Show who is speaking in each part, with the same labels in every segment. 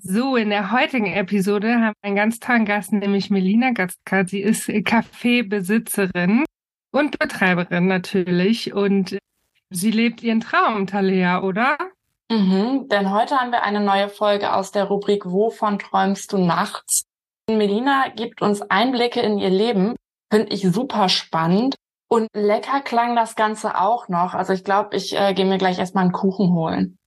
Speaker 1: So, in der heutigen Episode haben wir einen ganz tollen Gast, nämlich Melina Gatzka. Sie ist Kaffeebesitzerin und Betreiberin natürlich und sie lebt ihren Traum, Talia, oder?
Speaker 2: Mhm, denn heute haben wir eine neue Folge aus der Rubrik Wovon träumst du nachts? Melina gibt uns Einblicke in ihr Leben, finde ich super spannend. Und lecker klang das Ganze auch noch. Also ich glaube, ich äh, gehe mir gleich erstmal einen Kuchen holen.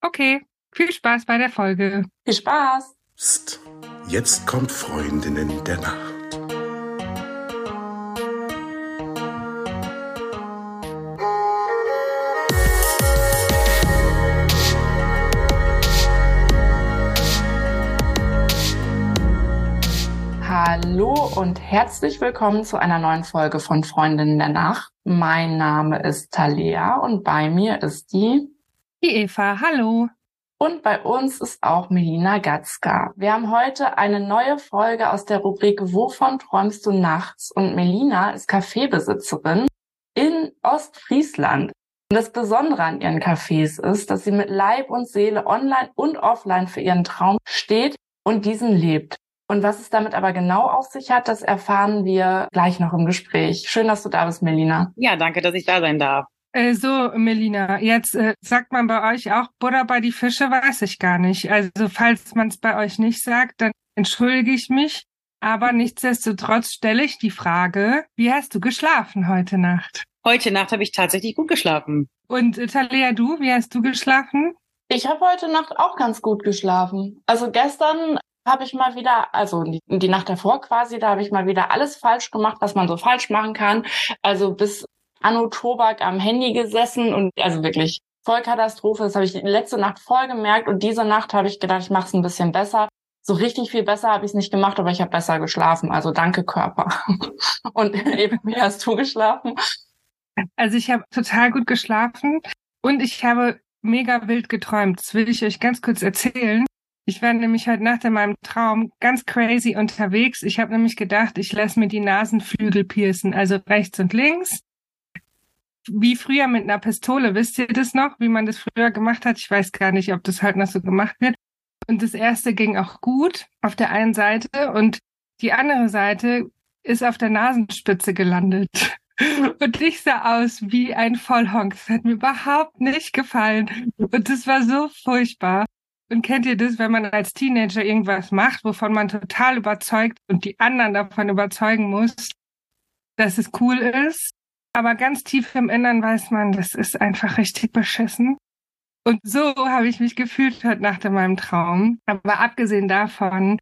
Speaker 1: Okay, viel Spaß bei der Folge.
Speaker 2: Viel Spaß.
Speaker 3: Psst. Jetzt kommt Freundinnen der Nacht.
Speaker 2: Hallo und herzlich willkommen zu einer neuen Folge von Freundinnen der Nacht. Mein Name ist Talia und bei mir ist die
Speaker 1: Die Eva, hallo.
Speaker 2: Und bei uns ist auch Melina Gatzka. Wir haben heute eine neue Folge aus der Rubrik Wovon träumst du nachts? Und Melina ist Kaffeebesitzerin in Ostfriesland. Und das Besondere an ihren Cafés ist, dass sie mit Leib und Seele online und offline für ihren Traum steht und diesen lebt. Und was es damit aber genau auf sich hat, das erfahren wir gleich noch im Gespräch. Schön, dass du da bist, Melina.
Speaker 4: Ja, danke, dass ich da sein darf.
Speaker 1: Äh, so, Melina, jetzt äh, sagt man bei euch auch Butter bei die Fische, weiß ich gar nicht. Also falls man es bei euch nicht sagt, dann entschuldige ich mich. Aber nichtsdestotrotz stelle ich die Frage, wie hast du geschlafen heute Nacht?
Speaker 4: Heute Nacht habe ich tatsächlich gut geschlafen.
Speaker 1: Und äh, Talia, du, wie hast du geschlafen?
Speaker 2: Ich habe heute Nacht auch ganz gut geschlafen. Also gestern habe ich mal wieder, also die, die Nacht davor quasi, da habe ich mal wieder alles falsch gemacht, was man so falsch machen kann. Also bis Anno Tobak am Handy gesessen und also wirklich Vollkatastrophe. Das habe ich letzte Nacht voll gemerkt und diese Nacht habe ich gedacht, ich mache es ein bisschen besser. So richtig viel besser habe ich es nicht gemacht, aber ich habe besser geschlafen. Also danke Körper. Und eben, wie hast du geschlafen?
Speaker 1: Also ich habe total gut geschlafen und ich habe mega wild geträumt. Das will ich euch ganz kurz erzählen. Ich war nämlich heute Nacht in meinem Traum ganz crazy unterwegs. Ich habe nämlich gedacht, ich lasse mir die Nasenflügel piercen, also rechts und links. Wie früher mit einer Pistole, wisst ihr das noch, wie man das früher gemacht hat? Ich weiß gar nicht, ob das halt noch so gemacht wird. Und das erste ging auch gut auf der einen Seite und die andere Seite ist auf der Nasenspitze gelandet. Und ich sah aus wie ein Vollhonk. Das hat mir überhaupt nicht gefallen. Und das war so furchtbar. Und kennt ihr das, wenn man als Teenager irgendwas macht, wovon man total überzeugt und die anderen davon überzeugen muss, dass es cool ist? Aber ganz tief im Innern weiß man, das ist einfach richtig beschissen. Und so habe ich mich gefühlt heute Nacht in meinem Traum. Aber abgesehen davon,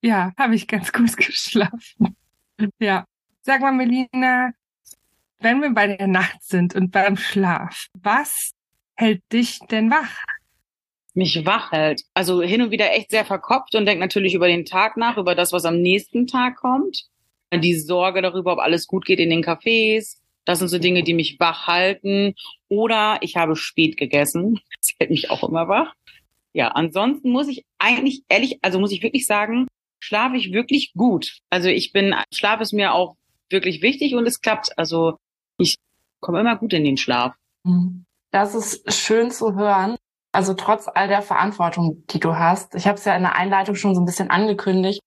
Speaker 1: ja, habe ich ganz gut geschlafen. Ja. Sag mal, Melina, wenn wir bei der Nacht sind und beim Schlaf, was hält dich denn wach?
Speaker 4: Mich wach hält. Also hin und wieder echt sehr verkopft und denkt natürlich über den Tag nach, über das, was am nächsten Tag kommt. Die Sorge darüber, ob alles gut geht in den Cafés. Das sind so Dinge, die mich wach halten. Oder ich habe spät gegessen. Das hält mich auch immer wach. Ja, ansonsten muss ich eigentlich ehrlich, also muss ich wirklich sagen, schlafe ich wirklich gut. Also ich bin, Schlaf ist mir auch wirklich wichtig und es klappt. Also ich komme immer gut in den Schlaf.
Speaker 2: Mhm. Das ist schön zu hören. Also trotz all der Verantwortung, die du hast. Ich habe es ja in der Einleitung schon so ein bisschen angekündigt.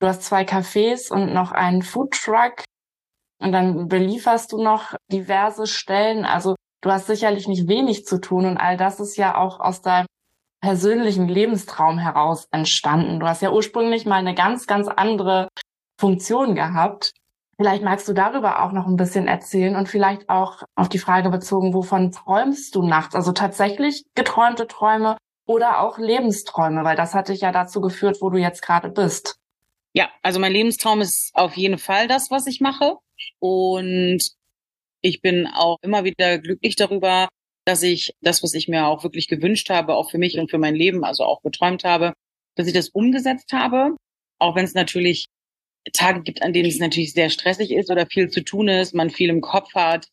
Speaker 2: Du hast zwei Cafés und noch einen Foodtruck. Und dann belieferst du noch diverse Stellen. Also du hast sicherlich nicht wenig zu tun. Und all das ist ja auch aus deinem persönlichen Lebenstraum heraus entstanden. Du hast ja ursprünglich mal eine ganz, ganz andere Funktion gehabt. Vielleicht magst du darüber auch noch ein bisschen erzählen und vielleicht auch auf die Frage bezogen, wovon träumst du nachts? Also tatsächlich geträumte Träume oder auch Lebensträume, weil das hat dich ja dazu geführt, wo du jetzt gerade bist.
Speaker 4: Ja, also mein Lebenstraum ist auf jeden Fall das, was ich mache. Und ich bin auch immer wieder glücklich darüber, dass ich das, was ich mir auch wirklich gewünscht habe, auch für mich und für mein Leben, also auch geträumt habe, dass ich das umgesetzt habe. Auch wenn es natürlich Tage gibt, an denen es natürlich sehr stressig ist oder viel zu tun ist, man viel im Kopf hat.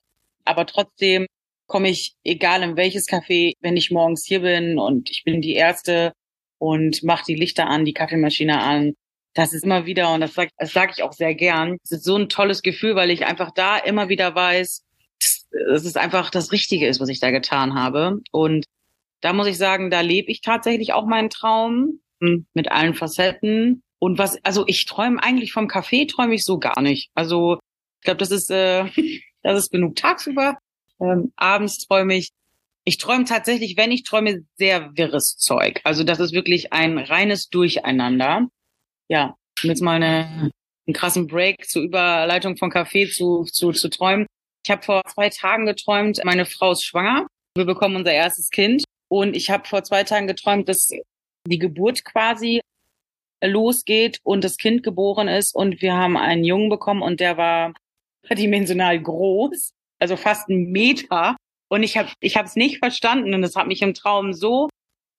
Speaker 4: Aber trotzdem komme ich, egal in welches Café, wenn ich morgens hier bin und ich bin die Erste und mache die Lichter an, die Kaffeemaschine an. Das ist immer wieder, und das sage das sag ich auch sehr gern, es ist so ein tolles Gefühl, weil ich einfach da immer wieder weiß, dass, dass es einfach das Richtige ist, was ich da getan habe. Und da muss ich sagen, da lebe ich tatsächlich auch meinen Traum hm, mit allen Facetten. Und was, also ich träume eigentlich vom Café, träume ich so gar nicht. Also ich glaube, das ist, äh, das ist genug tagsüber. Ähm, abends träume ich. Ich träume tatsächlich, wenn ich träume, sehr wirres Zeug. Also das ist wirklich ein reines Durcheinander. Ja, um jetzt mal eine, einen krassen Break zur Überleitung von Kaffee zu, zu, zu träumen. Ich habe vor zwei Tagen geträumt, meine Frau ist schwanger. Wir bekommen unser erstes Kind. Und ich habe vor zwei Tagen geträumt, dass die Geburt quasi losgeht und das Kind geboren ist und wir haben einen Jungen bekommen und der war dimensional groß, also fast ein Meter. Und ich habe ich habe nicht verstanden und es hat mich im Traum so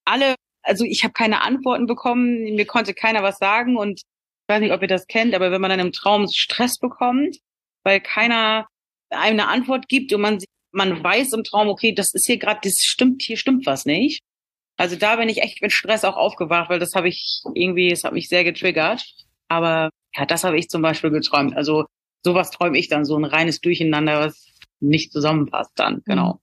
Speaker 4: alle, also ich habe keine Antworten bekommen, mir konnte keiner was sagen und ich weiß nicht, ob ihr das kennt, aber wenn man dann im Traum Stress bekommt, weil keiner einem eine Antwort gibt und man man weiß im Traum, okay, das ist hier gerade, das stimmt, hier stimmt was nicht. Also da bin ich echt mit Stress auch aufgewacht, weil das habe ich irgendwie, es hat mich sehr getriggert. Aber ja, das habe ich zum Beispiel geträumt. Also sowas träume ich dann, so ein reines Durcheinander, was nicht zusammenpasst dann, genau.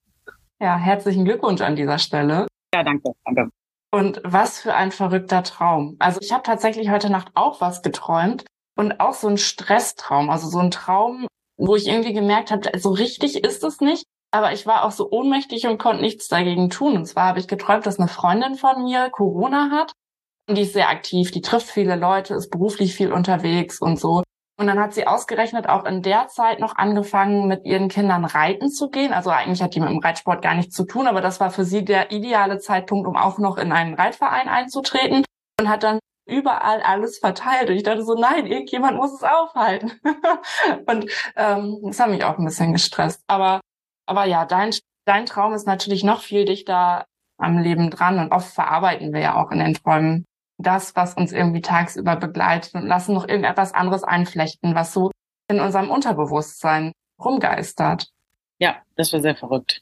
Speaker 2: Ja, herzlichen Glückwunsch an dieser Stelle.
Speaker 4: Ja, danke, danke.
Speaker 2: Und was für ein verrückter Traum. Also ich habe tatsächlich heute Nacht auch was geträumt und auch so ein Stresstraum, also so ein Traum, wo ich irgendwie gemerkt habe, so richtig ist es nicht. Aber ich war auch so ohnmächtig und konnte nichts dagegen tun. Und zwar habe ich geträumt, dass eine Freundin von mir Corona hat. Und die ist sehr aktiv, die trifft viele Leute, ist beruflich viel unterwegs und so. Und dann hat sie ausgerechnet auch in der Zeit noch angefangen, mit ihren Kindern reiten zu gehen. Also eigentlich hat die mit dem Reitsport gar nichts zu tun, aber das war für sie der ideale Zeitpunkt, um auch noch in einen Reitverein einzutreten. Und hat dann überall alles verteilt. Und ich dachte so, nein, irgendjemand muss es aufhalten. und ähm, das hat mich auch ein bisschen gestresst. Aber aber ja, dein, dein Traum ist natürlich noch viel dichter am Leben dran und oft verarbeiten wir ja auch in den Träumen das, was uns irgendwie tagsüber begleitet und lassen noch irgendetwas anderes einflechten, was so in unserem Unterbewusstsein rumgeistert.
Speaker 4: Ja, das war sehr verrückt.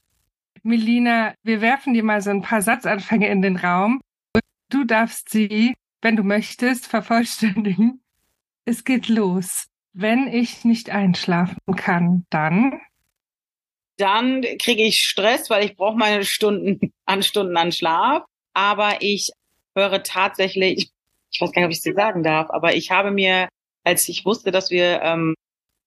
Speaker 1: Melina, wir werfen dir mal so ein paar Satzanfänge in den Raum. Du darfst sie, wenn du möchtest, vervollständigen. Es geht los. Wenn ich nicht einschlafen kann, dann
Speaker 4: dann kriege ich Stress, weil ich brauche meine Stunden an Stunden an Schlaf. Aber ich höre tatsächlich, ich weiß gar nicht, ob ich es dir sagen darf, aber ich habe mir, als ich wusste, dass wir ähm,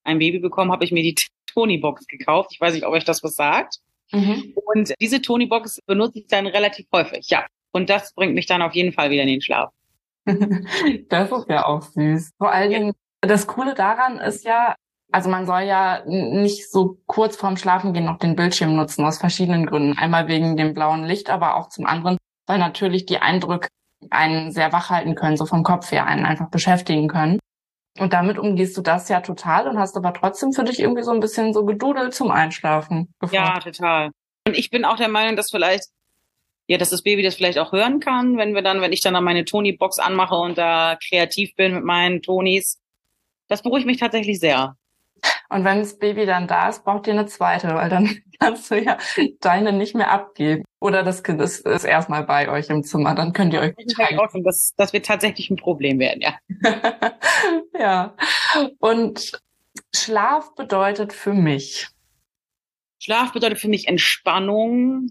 Speaker 4: ein Baby bekommen, habe ich mir die Tony-Box gekauft. Ich weiß nicht, ob euch das was sagt. Mhm. Und diese Tony-Box benutze ich dann relativ häufig, ja. Und das bringt mich dann auf jeden Fall wieder in den Schlaf.
Speaker 2: das ist ja auch süß. Vor allen Dingen, das Coole daran ist ja, also man soll ja nicht so kurz vorm Schlafengehen noch den Bildschirm nutzen, aus verschiedenen Gründen. Einmal wegen dem blauen Licht, aber auch zum anderen, weil natürlich die Eindrücke einen sehr wach halten können, so vom Kopf her einen einfach beschäftigen können. Und damit umgehst du das ja total und hast aber trotzdem für dich irgendwie so ein bisschen so gedudelt zum Einschlafen.
Speaker 4: Gefunden. Ja, total. Und ich bin auch der Meinung, dass vielleicht, ja, dass das Baby das vielleicht auch hören kann, wenn wir dann, wenn ich dann meine Tony-Box anmache und da kreativ bin mit meinen Tonis. Das beruhigt mich tatsächlich sehr.
Speaker 2: Und wenn das Baby dann da ist, braucht ihr eine zweite, weil dann kannst du ja deine nicht mehr abgeben. Oder das Kind ist, ist erstmal bei euch im Zimmer, dann könnt ihr euch
Speaker 4: teilen. Das, das wird tatsächlich ein Problem werden, ja.
Speaker 2: ja. Und Schlaf bedeutet für mich.
Speaker 4: Schlaf bedeutet für mich Entspannung.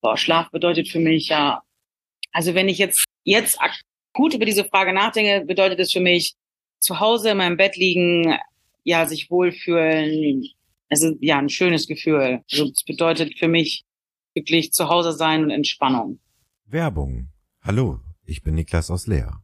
Speaker 4: Boah, Schlaf bedeutet für mich ja, also wenn ich jetzt, jetzt gut über diese Frage nachdenke, bedeutet es für mich, zu Hause in meinem Bett liegen, ja, sich wohlfühlen. Es ist ja ein schönes Gefühl. Also es bedeutet für mich wirklich zu Hause sein und Entspannung.
Speaker 3: Werbung. Hallo, ich bin Niklas aus Leer.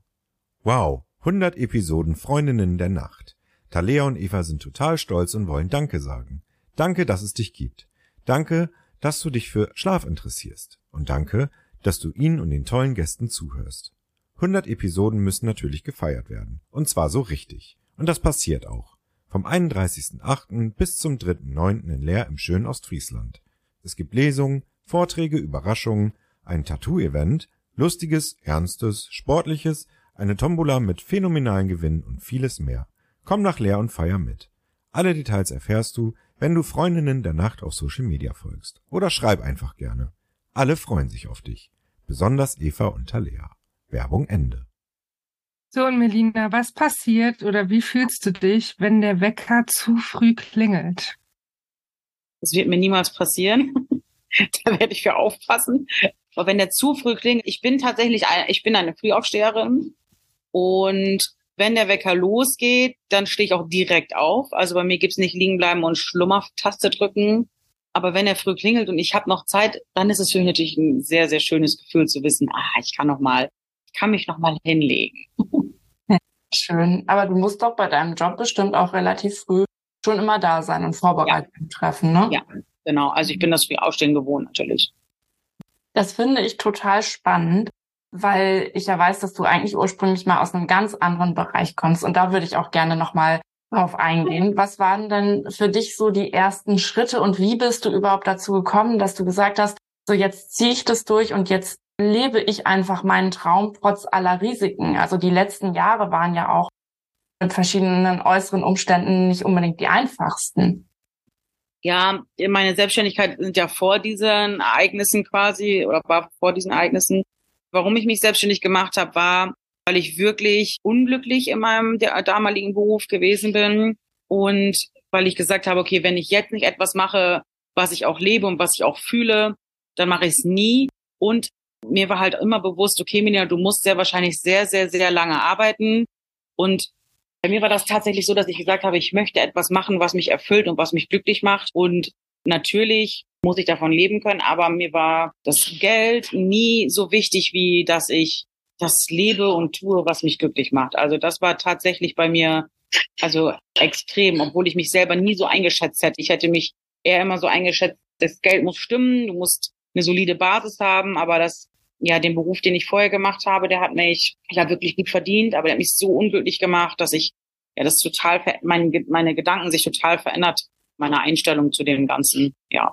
Speaker 3: Wow, 100 Episoden Freundinnen der Nacht. Talea und Eva sind total stolz und wollen Danke sagen. Danke, dass es dich gibt. Danke, dass du dich für Schlaf interessierst. Und danke, dass du ihnen und den tollen Gästen zuhörst. 100 Episoden müssen natürlich gefeiert werden. Und zwar so richtig. Und das passiert auch. Vom 31.08. bis zum 3.09. in Leer im schönen Ostfriesland. Es gibt Lesungen, Vorträge, Überraschungen, ein Tattoo-Event, lustiges, ernstes, sportliches, eine Tombola mit phänomenalen Gewinnen und vieles mehr. Komm nach Leer und feier mit. Alle Details erfährst du, wenn du Freundinnen der Nacht auf Social Media folgst. Oder schreib einfach gerne. Alle freuen sich auf dich. Besonders Eva und Talea. Werbung Ende.
Speaker 1: So, und Melina, was passiert oder wie fühlst du dich, wenn der Wecker zu früh klingelt?
Speaker 4: Das wird mir niemals passieren. da werde ich für aufpassen. Aber wenn der zu früh klingt, ich bin tatsächlich, ich bin eine Frühaufsteherin und wenn der Wecker losgeht, dann stehe ich auch direkt auf. Also bei mir gibt's nicht liegen bleiben und Schlummertaste drücken. Aber wenn er früh klingelt und ich habe noch Zeit, dann ist es für mich natürlich ein sehr, sehr schönes Gefühl zu wissen, ah, ich kann noch mal, ich kann mich noch mal hinlegen.
Speaker 2: Schön. Aber du musst doch bei deinem Job bestimmt auch relativ früh schon immer da sein und Vorbereitungen ja. treffen, ne?
Speaker 4: Ja, genau. Also ich bin das früh aufstehen gewohnt natürlich.
Speaker 2: Das finde ich total spannend, weil ich ja weiß, dass du eigentlich ursprünglich mal aus einem ganz anderen Bereich kommst. Und da würde ich auch gerne nochmal drauf eingehen. Was waren denn für dich so die ersten Schritte und wie bist du überhaupt dazu gekommen, dass du gesagt hast, so jetzt ziehe ich das durch und jetzt lebe ich einfach meinen Traum trotz aller Risiken. Also die letzten Jahre waren ja auch mit verschiedenen äußeren Umständen nicht unbedingt die einfachsten
Speaker 4: ja, meine Selbstständigkeit sind ja vor diesen Ereignissen quasi oder war vor diesen Ereignissen. Warum ich mich selbstständig gemacht habe, war, weil ich wirklich unglücklich in meinem damaligen Beruf gewesen bin und weil ich gesagt habe, okay, wenn ich jetzt nicht etwas mache, was ich auch lebe und was ich auch fühle, dann mache ich es nie. Und mir war halt immer bewusst, okay, Minja, du musst sehr wahrscheinlich sehr, sehr, sehr lange arbeiten. Und bei mir war das tatsächlich so, dass ich gesagt habe, ich möchte etwas machen, was mich erfüllt und was mich glücklich macht. Und natürlich muss ich davon leben können, aber mir war das Geld nie so wichtig, wie dass ich das lebe und tue, was mich glücklich macht. Also das war tatsächlich bei mir also extrem, obwohl ich mich selber nie so eingeschätzt hätte. Ich hätte mich eher immer so eingeschätzt, das Geld muss stimmen, du musst eine solide Basis haben, aber das ja, den Beruf, den ich vorher gemacht habe, der hat mich, ich habe wirklich gut verdient, aber der hat mich so unglücklich gemacht, dass ich, ja, das total, meine, meine Gedanken sich total verändert, meine Einstellung zu dem Ganzen, ja.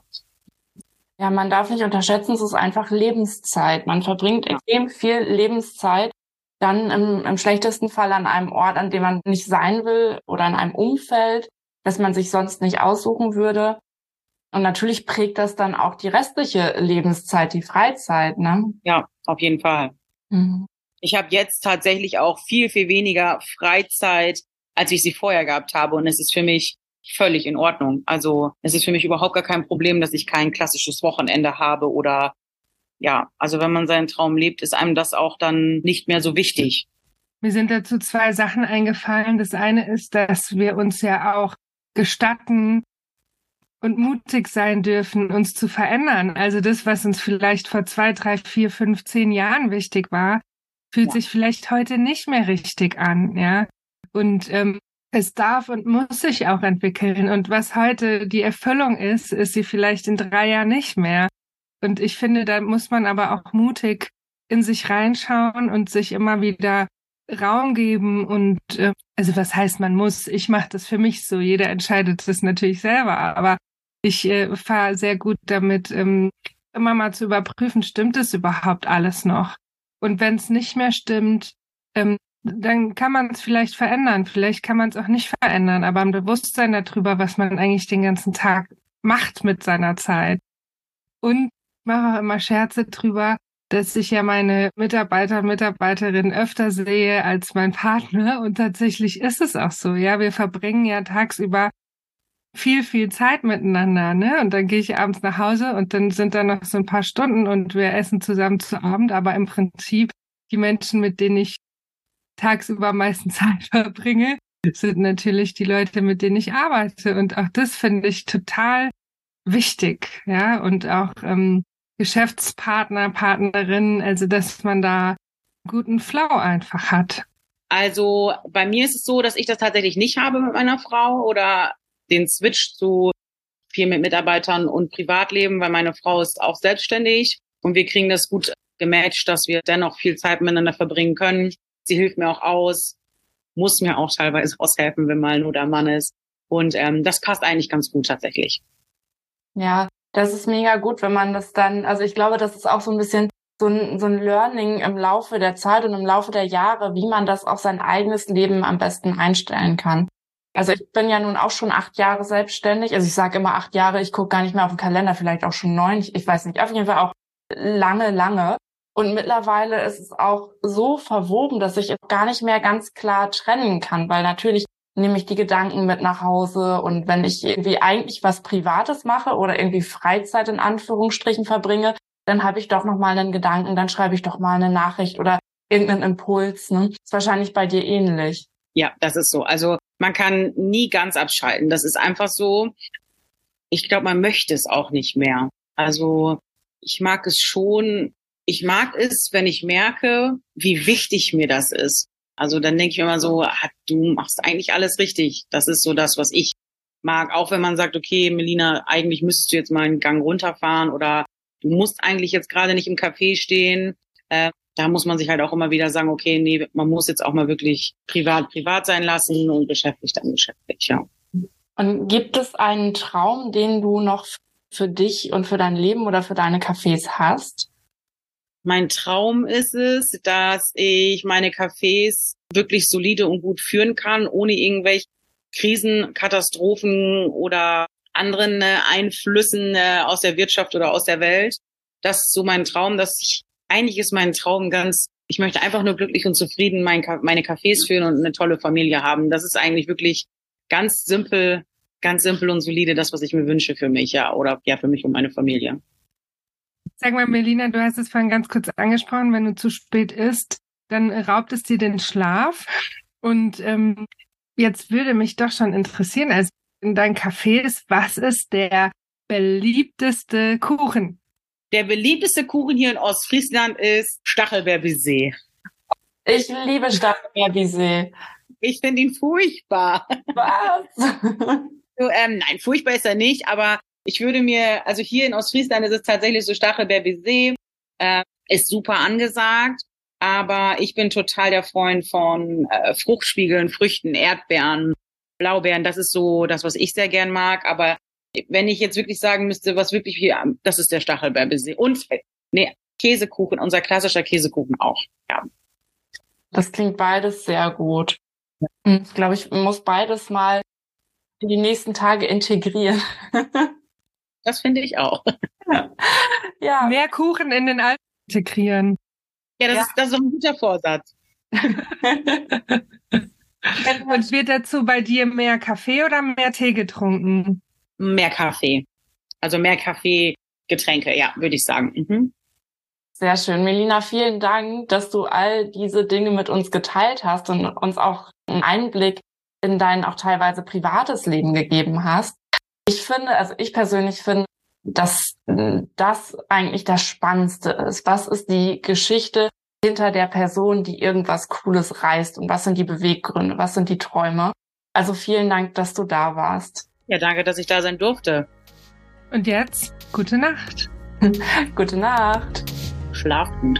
Speaker 2: Ja, man darf nicht unterschätzen, es ist einfach Lebenszeit. Man verbringt ja. extrem viel Lebenszeit dann im, im schlechtesten Fall an einem Ort, an dem man nicht sein will oder in einem Umfeld, das man sich sonst nicht aussuchen würde. Und natürlich prägt das dann auch die restliche Lebenszeit, die Freizeit, ne?
Speaker 4: Ja, auf jeden Fall. Mhm. Ich habe jetzt tatsächlich auch viel, viel weniger Freizeit, als ich sie vorher gehabt habe. Und es ist für mich völlig in Ordnung. Also es ist für mich überhaupt gar kein Problem, dass ich kein klassisches Wochenende habe oder ja, also wenn man seinen Traum lebt, ist einem das auch dann nicht mehr so wichtig.
Speaker 1: Mir sind dazu zwei Sachen eingefallen. Das eine ist, dass wir uns ja auch gestatten, und mutig sein dürfen, uns zu verändern. Also das, was uns vielleicht vor zwei, drei, vier, fünf, zehn Jahren wichtig war, fühlt ja. sich vielleicht heute nicht mehr richtig an, ja. Und ähm, es darf und muss sich auch entwickeln. Und was heute die Erfüllung ist, ist sie vielleicht in drei Jahren nicht mehr. Und ich finde, da muss man aber auch mutig in sich reinschauen und sich immer wieder Raum geben und äh, also was heißt man muss? Ich mache das für mich so. Jeder entscheidet das natürlich selber, aber ich äh, fahre sehr gut damit, ähm, immer mal zu überprüfen, stimmt es überhaupt alles noch? Und wenn es nicht mehr stimmt, ähm, dann kann man es vielleicht verändern. Vielleicht kann man es auch nicht verändern, aber ein Bewusstsein darüber, was man eigentlich den ganzen Tag macht mit seiner Zeit. Und ich mache auch immer Scherze drüber, dass ich ja meine Mitarbeiter und Mitarbeiterinnen öfter sehe als mein Partner. Und tatsächlich ist es auch so. Ja, wir verbringen ja tagsüber viel, viel Zeit miteinander, ne? Und dann gehe ich abends nach Hause und dann sind da noch so ein paar Stunden und wir essen zusammen zu Abend. Aber im Prinzip die Menschen, mit denen ich tagsüber meistens Zeit verbringe, sind natürlich die Leute, mit denen ich arbeite. Und auch das finde ich total wichtig, ja. Und auch ähm, Geschäftspartner, Partnerinnen, also dass man da guten Flow einfach hat.
Speaker 4: Also bei mir ist es so, dass ich das tatsächlich nicht habe mit meiner Frau oder den Switch zu viel mit Mitarbeitern und Privatleben, weil meine Frau ist auch selbstständig und wir kriegen das gut gematcht, dass wir dennoch viel Zeit miteinander verbringen können. Sie hilft mir auch aus, muss mir auch teilweise aushelfen, wenn mal nur der Mann ist. Und ähm, das passt eigentlich ganz gut tatsächlich.
Speaker 2: Ja, das ist mega gut, wenn man das dann, also ich glaube, das ist auch so ein bisschen so ein, so ein Learning im Laufe der Zeit und im Laufe der Jahre, wie man das auf sein eigenes Leben am besten einstellen kann. Also ich bin ja nun auch schon acht Jahre selbstständig. Also ich sage immer acht Jahre, ich gucke gar nicht mehr auf den Kalender, vielleicht auch schon neun, ich, ich weiß nicht, auf jeden Fall auch lange, lange. Und mittlerweile ist es auch so verwoben, dass ich gar nicht mehr ganz klar trennen kann, weil natürlich nehme ich die Gedanken mit nach Hause und wenn ich irgendwie eigentlich was Privates mache oder irgendwie Freizeit in Anführungsstrichen verbringe, dann habe ich doch noch mal einen Gedanken, dann schreibe ich doch mal eine Nachricht oder irgendeinen Impuls. Ne? Ist wahrscheinlich bei dir ähnlich.
Speaker 4: Ja, das ist so. Also man kann nie ganz abschalten. Das ist einfach so. Ich glaube, man möchte es auch nicht mehr. Also ich mag es schon. Ich mag es, wenn ich merke, wie wichtig mir das ist. Also dann denke ich immer so, ah, du machst eigentlich alles richtig. Das ist so das, was ich mag. Auch wenn man sagt, okay, Melina, eigentlich müsstest du jetzt mal einen Gang runterfahren oder du musst eigentlich jetzt gerade nicht im Café stehen. Äh, da muss man sich halt auch immer wieder sagen, okay, nee, man muss jetzt auch mal wirklich privat privat sein lassen und beschäftigt dann beschäftigt, ja.
Speaker 2: Und gibt es einen Traum, den du noch für dich und für dein Leben oder für deine Cafés hast?
Speaker 4: Mein Traum ist es, dass ich meine Cafés wirklich solide und gut führen kann, ohne irgendwelche Krisen, Katastrophen oder anderen äh, Einflüssen äh, aus der Wirtschaft oder aus der Welt. Das ist so mein Traum, dass ich, eigentlich ist mein Traum ganz, ich möchte einfach nur glücklich und zufrieden mein, meine Cafés führen und eine tolle Familie haben. Das ist eigentlich wirklich ganz simpel, ganz simpel und solide das, was ich mir wünsche für mich, ja, oder ja, für mich und meine Familie.
Speaker 1: Sag mal, Melina, du hast es vorhin ganz kurz angesprochen, wenn du zu spät isst, dann raubt es dir den Schlaf. Und ähm, jetzt würde mich doch schon interessieren, also in deinen Cafés, was ist der beliebteste Kuchen?
Speaker 4: Der beliebteste Kuchen hier in Ostfriesland ist Stachelbeerbisee.
Speaker 2: Ich liebe Stachelbeerbisee.
Speaker 4: Ich finde ihn furchtbar.
Speaker 2: Was?
Speaker 4: so, ähm, nein, furchtbar ist er nicht, aber ich würde mir, also hier in Ostfriesland ist es tatsächlich so Stachelbeerbisee, äh, ist super angesagt, aber ich bin total der Freund von äh, Fruchtspiegeln, Früchten, Erdbeeren, Blaubeeren, das ist so das, was ich sehr gern mag. Aber wenn ich jetzt wirklich sagen müsste, was wirklich hier, das ist der Stachelbeerbesee. Und nee, Käsekuchen, unser klassischer Käsekuchen auch. Ja.
Speaker 2: Das klingt beides sehr gut. Hm, ich glaube, ich muss beides mal in die nächsten Tage integrieren.
Speaker 4: das finde ich auch.
Speaker 1: Ja. Mehr Kuchen in den Alten integrieren.
Speaker 4: Ja, das, ja. Ist, das ist doch ein guter Vorsatz.
Speaker 1: Und wird dazu bei dir mehr Kaffee oder mehr Tee getrunken?
Speaker 4: Mehr Kaffee. Also mehr Kaffee, Getränke, ja, würde ich sagen. Mhm.
Speaker 2: Sehr schön. Melina, vielen Dank, dass du all diese Dinge mit uns geteilt hast und uns auch einen Einblick in dein auch teilweise privates Leben gegeben hast. Ich finde, also ich persönlich finde, dass das eigentlich das Spannendste ist. Was ist die Geschichte hinter der Person, die irgendwas Cooles reißt und was sind die Beweggründe, was sind die Träume. Also vielen Dank, dass du da warst.
Speaker 4: Ja, danke, dass ich da sein durfte.
Speaker 1: Und jetzt gute Nacht.
Speaker 2: gute Nacht.
Speaker 4: Schlaf gut.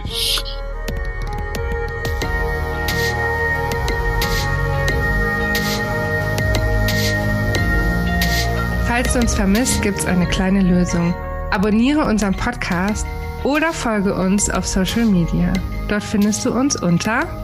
Speaker 1: Falls du uns vermisst, gibt's eine kleine Lösung. Abonniere unseren Podcast oder folge uns auf Social Media. Dort findest du uns unter